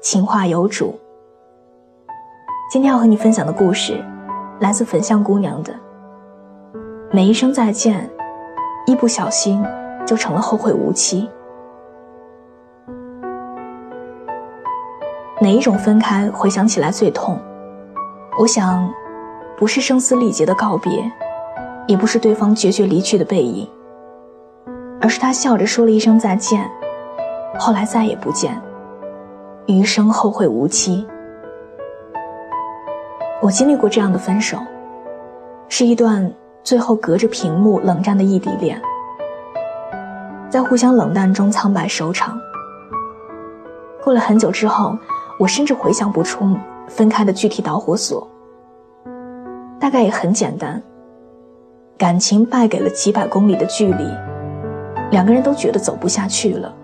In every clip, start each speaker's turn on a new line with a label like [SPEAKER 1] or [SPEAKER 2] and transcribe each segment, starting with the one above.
[SPEAKER 1] 情话有主。今天要和你分享的故事，来自粉香姑娘的。每一声再见，一不小心就成了后会无期。哪一种分开回想起来最痛？我想，不是声嘶力竭的告别，也不是对方决绝离去的背影，而是他笑着说了一声再见，后来再也不见。余生后会无期。我经历过这样的分手，是一段最后隔着屏幕冷战的异地恋，在互相冷淡中苍白收场。过了很久之后，我甚至回想不出分开的具体导火索，大概也很简单，感情败给了几百公里的距离，两个人都觉得走不下去了。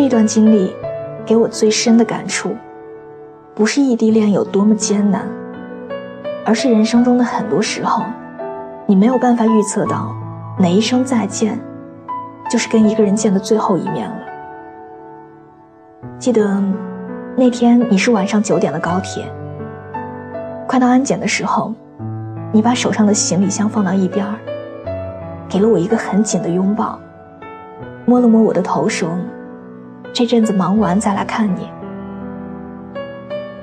[SPEAKER 1] 这段经历，给我最深的感触，不是异地恋有多么艰难，而是人生中的很多时候，你没有办法预测到，哪一声再见，就是跟一个人见的最后一面了。记得那天你是晚上九点的高铁，快到安检的时候，你把手上的行李箱放到一边儿，给了我一个很紧的拥抱，摸了摸我的头说。这阵子忙完再来看你，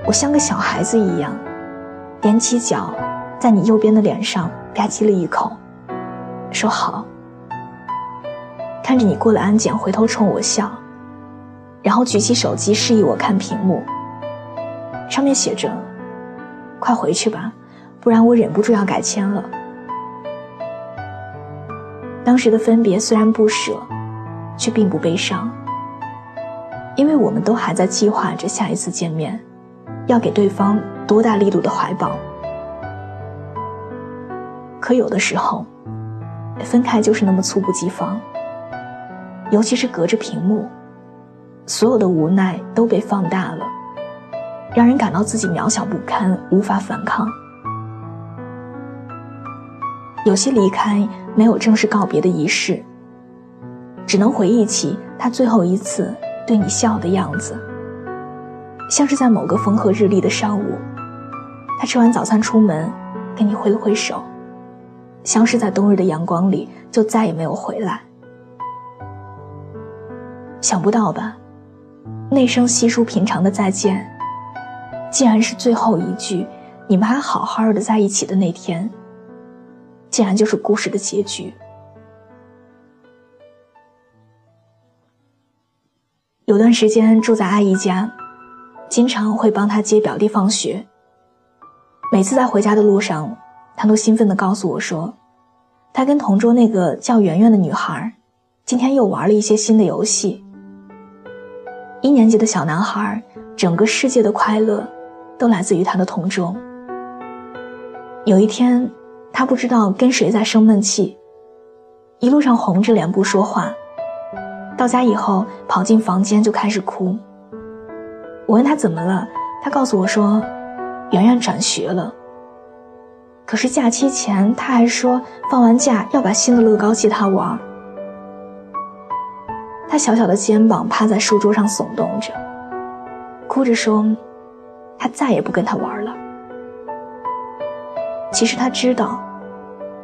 [SPEAKER 1] 我像个小孩子一样，踮起脚，在你右边的脸上吧唧了一口，说好。看着你过了安检，回头冲我笑，然后举起手机示意我看屏幕，上面写着：“快回去吧，不然我忍不住要改签了。”当时的分别虽然不舍，却并不悲伤。因为我们都还在计划着下一次见面，要给对方多大力度的怀抱。可有的时候，分开就是那么猝不及防。尤其是隔着屏幕，所有的无奈都被放大了，让人感到自己渺小不堪，无法反抗。有些离开没有正式告别的仪式，只能回忆起他最后一次。对你笑的样子，像是在某个风和日丽的上午，他吃完早餐出门，跟你挥了挥手，消失在冬日的阳光里，就再也没有回来。想不到吧，那声稀疏平常的再见，竟然是最后一句，你们还好好的在一起的那天，竟然就是故事的结局。有段时间住在阿姨家，经常会帮她接表弟放学。每次在回家的路上，她都兴奋地告诉我说，她跟同桌那个叫圆圆的女孩，今天又玩了一些新的游戏。一年级的小男孩，整个世界的快乐，都来自于他的同桌。有一天，他不知道跟谁在生闷气，一路上红着脸不说话。到家以后，跑进房间就开始哭。我问他怎么了，他告诉我说，圆圆转学了。可是假期前他还说放完假要把新的乐高借他玩。他小小的肩膀趴在书桌上耸动着，哭着说，他再也不跟他玩了。其实他知道，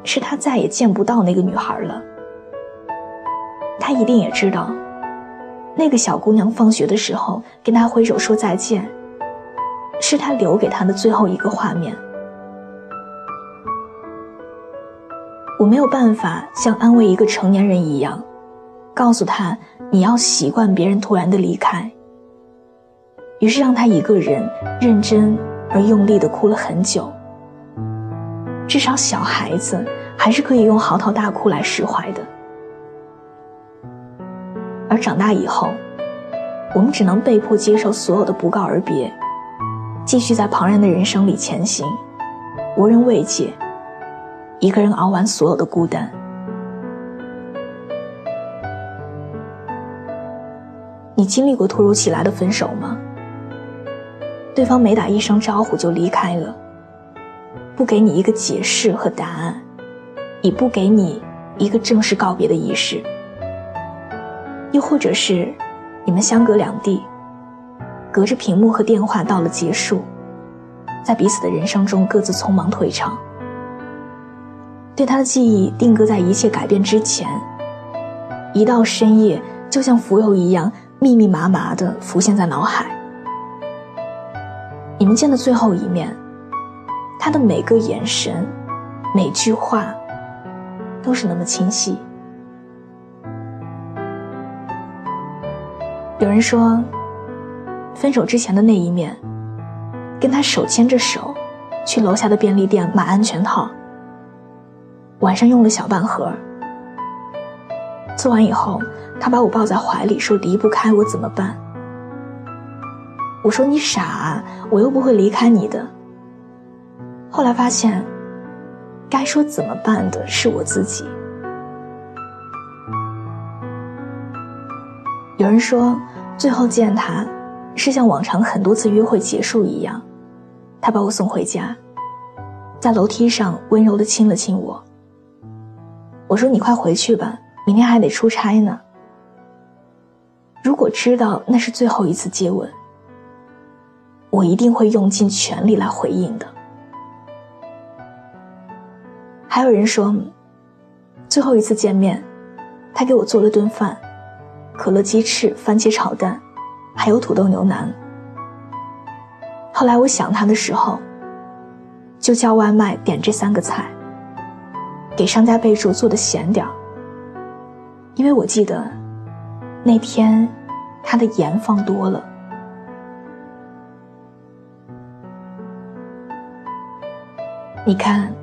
[SPEAKER 1] 是他再也见不到那个女孩了。他一定也知道，那个小姑娘放学的时候跟他挥手说再见，是他留给他的最后一个画面。我没有办法像安慰一个成年人一样，告诉他你要习惯别人突然的离开。于是让他一个人认真而用力的哭了很久。至少小孩子还是可以用嚎啕大哭来释怀的。而长大以后，我们只能被迫接受所有的不告而别，继续在旁人的人生里前行，无人慰藉，一个人熬完所有的孤单。你经历过突如其来的分手吗？对方没打一声招呼就离开了，不给你一个解释和答案，也不给你一个正式告别的仪式。又或者是，你们相隔两地，隔着屏幕和电话到了结束，在彼此的人生中各自匆忙退场，对他的记忆定格在一切改变之前，一到深夜就像浮游一样。密密麻麻的浮现在脑海。你们见的最后一面，他的每个眼神、每句话，都是那么清晰。有人说，分手之前的那一面，跟他手牵着手，去楼下的便利店买安全套。晚上用了小半盒。做完以后。他把我抱在怀里，说离不开我怎么办？我说你傻，我又不会离开你的。后来发现，该说怎么办的是我自己。有人说，最后见他，是像往常很多次约会结束一样，他把我送回家，在楼梯上温柔的亲了亲我。我说你快回去吧，明天还得出差呢。如果知道那是最后一次接吻，我一定会用尽全力来回应的。还有人说，最后一次见面，他给我做了顿饭，可乐鸡翅、番茄炒蛋，还有土豆牛腩。后来我想他的时候，就叫外卖点这三个菜，给商家备注做的咸点儿，因为我记得。那天，他的盐放多了。你看，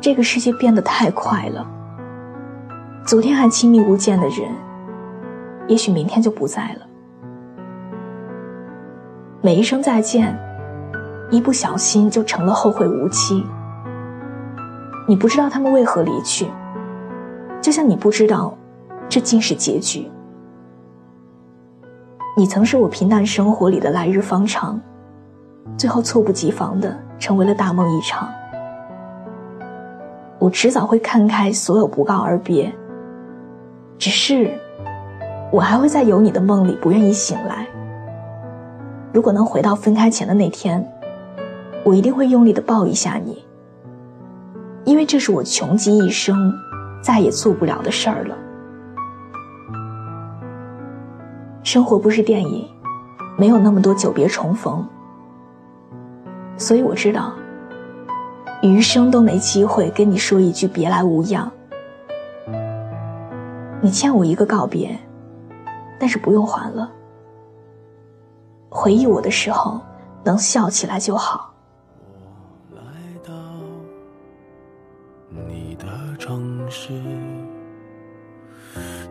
[SPEAKER 1] 这个世界变得太快了。昨天还亲密无间的人，也许明天就不在了。每一声再见，一不小心就成了后会无期。你不知道他们为何离去，就像你不知道，这竟是结局。你曾是我平淡生活里的来日方长，最后猝不及防的成为了大梦一场。我迟早会看开所有不告而别，只是，我还会在有你的梦里不愿意醒来。如果能回到分开前的那天，我一定会用力的抱一下你，因为这是我穷极一生再也做不了的事儿了。生活不是电影，没有那么多久别重逢，所以我知道，余生都没机会跟你说一句别来无恙。你欠我一个告别，但是不用还了。回忆我的时候，能笑起来就好。
[SPEAKER 2] 我来到你的城市。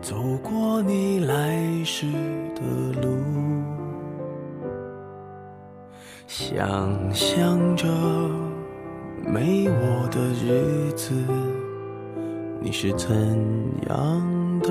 [SPEAKER 2] 走过你来时的路，想象着没我的日子，你是怎样的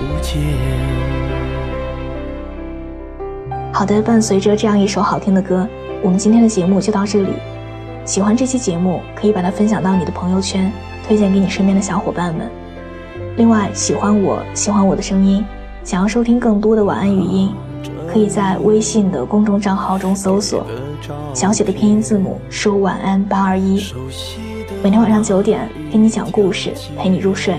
[SPEAKER 2] 不见。
[SPEAKER 1] 好的，伴随着这样一首好听的歌。我们今天的节目就到这里。喜欢这期节目，可以把它分享到你的朋友圈，推荐给你身边的小伙伴们。另外，喜欢我喜欢我的声音，想要收听更多的晚安语音，可以在微信的公众账号中搜索小写的拼音字母说晚安八二一，每天晚上九点给你讲故事，陪你入睡。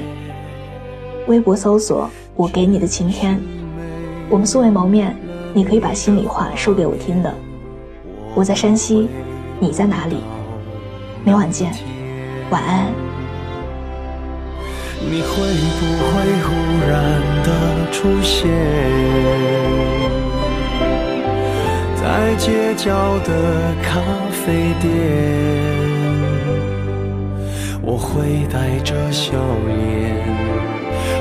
[SPEAKER 1] 微博搜索我给你的晴天，我们素未谋面，你可以把心里话说给我听的。我在山西，你在哪里？每晚见，晚安。
[SPEAKER 2] 你会不会忽然的出现在街角的咖啡店？我会带着笑脸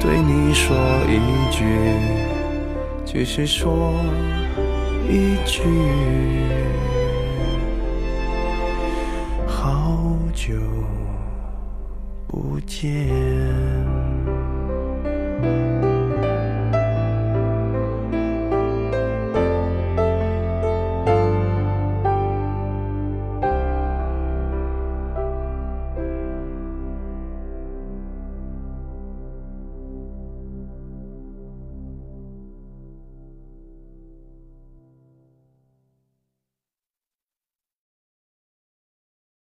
[SPEAKER 2] 对你说一句继续说一句。好久不见。